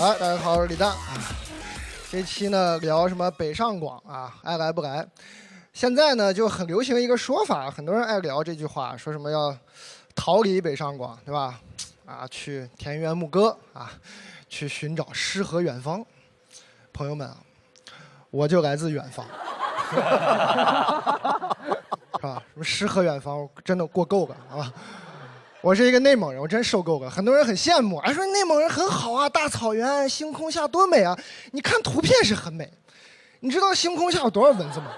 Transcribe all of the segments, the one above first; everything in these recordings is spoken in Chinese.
哎，大家好，我是李诞啊。这期呢聊什么北上广啊，爱来不来？现在呢就很流行一个说法，很多人爱聊这句话，说什么要逃离北上广，对吧？啊，去田园牧歌啊，去寻找诗和远方。朋友们啊，我就来自远方，是吧？什么诗和远方，我真的过够了啊！我是一个内蒙人，我真受够了。很多人很羡慕，还说内蒙人很好啊，大草原，星空下多美啊！你看图片是很美，你知道星空下有多少蚊子吗？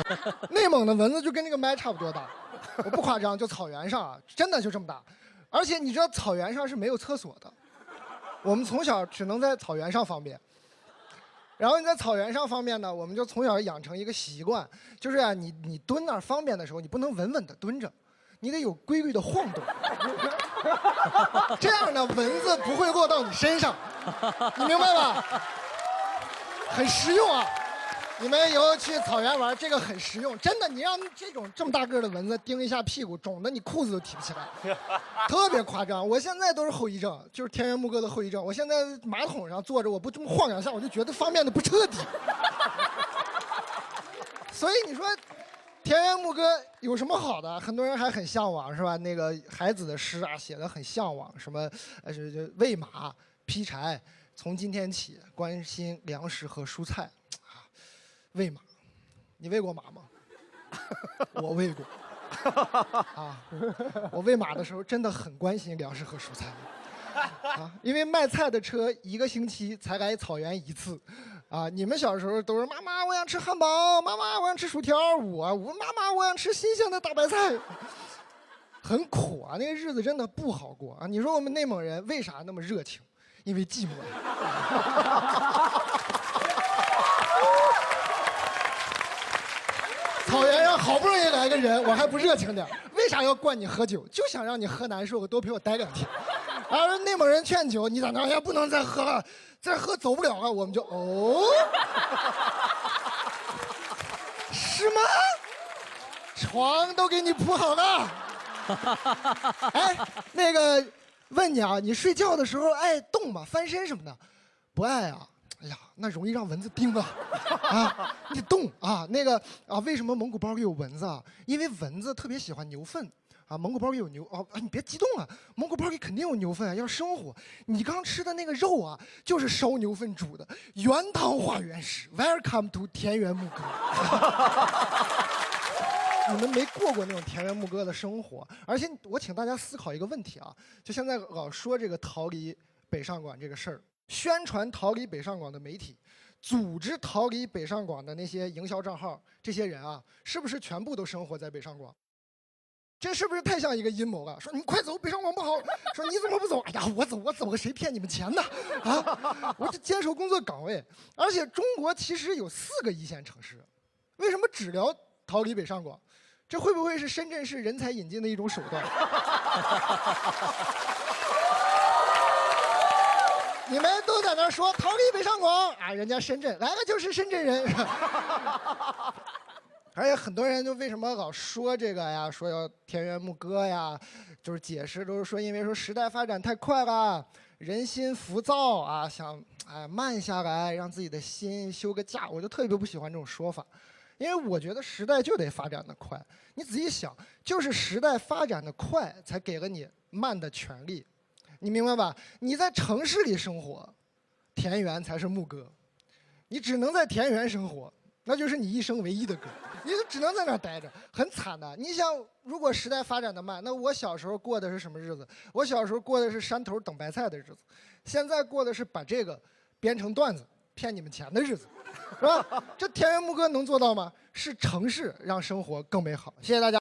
内蒙的蚊子就跟那个麦差不多大，我不夸张，就草原上啊，真的就这么大。而且你知道草原上是没有厕所的，我们从小只能在草原上方便。然后你在草原上方便呢，我们就从小养成一个习惯，就是啊，你你蹲那儿方便的时候，你不能稳稳的蹲着，你得有规律的晃动，这样呢，蚊子不会落到你身上，你明白吧？很实用啊！你们以后去草原玩，这个很实用，真的。你让这种这么大个的蚊子叮一下屁股，肿的你裤子都提不起来，特别夸张。我现在都是后遗症，就是田园牧歌的后遗症。我现在马桶上坐着，我不这么晃两下，我就觉得方便的不彻底。所以你说，田园牧歌有什么好的？很多人还很向往，是吧？那个孩子的诗啊，写的很向往，什么呃，就就喂马、劈柴，从今天起关心粮食和蔬菜啊。喂马，你喂过马吗？我喂过。啊，我喂马的时候真的很关心粮食和蔬菜。啊，因为卖菜的车一个星期才来草原一次。啊，你们小时候都是妈妈我想吃汉堡，妈妈我想吃薯条，我我妈妈我想吃新鲜的大白菜。很苦啊，那个日子真的不好过啊。你说我们内蒙人为啥那么热情？因为寂寞。草原上好不容易来个人，我还不热情点为啥要灌你喝酒？就想让你喝难受，多陪我待两天。而内蒙人劝酒，你咋那？也不能再喝了，再喝走不了了。我们就哦，是吗？床都给你铺好了。哎，那个，问你啊，你睡觉的时候爱动吗？翻身什么的？不爱啊。哎呀，那容易让蚊子叮啊！啊，你动啊！那个啊，为什么蒙古包里有蚊子啊？因为蚊子特别喜欢牛粪啊！蒙古包里有牛啊！你别激动啊！蒙古包里肯定有牛粪啊！要生火，你刚吃的那个肉啊，就是烧牛粪煮的，原汤化原食。Welcome to 田园牧歌。你们没过过那种田园牧歌的生活，而且我请大家思考一个问题啊！就现在老说这个逃离北上广这个事儿。宣传逃离北上广的媒体，组织逃离北上广的那些营销账号，这些人啊，是不是全部都生活在北上广？这是不是太像一个阴谋了？说你们快走，北上广不好。说你怎么不走？哎呀，我走，我走了，谁骗你们钱呢？啊，我就坚守工作岗位。而且中国其实有四个一线城市，为什么只聊逃离北上广？这会不会是深圳市人才引进的一种手段？你们都在那说逃离北上广啊，人家深圳来了就是深圳人，而且很多人就为什么老说这个呀？说要田园牧歌呀，就是解释都是说因为说时代发展太快了，人心浮躁啊，想哎慢下来，让自己的心休个假。我就特别不喜欢这种说法，因为我觉得时代就得发展的快。你仔细想，就是时代发展的快，才给了你慢的权利。你明白吧？你在城市里生活，田园才是牧歌。你只能在田园生活，那就是你一生唯一的歌。你就只能在那待着，很惨的。你想，如果时代发展的慢，那我小时候过的是什么日子？我小时候过的是山头等白菜的日子，现在过的是把这个编成段子骗你们钱的日子，是吧？这田园牧歌能做到吗？是城市让生活更美好。谢谢大家。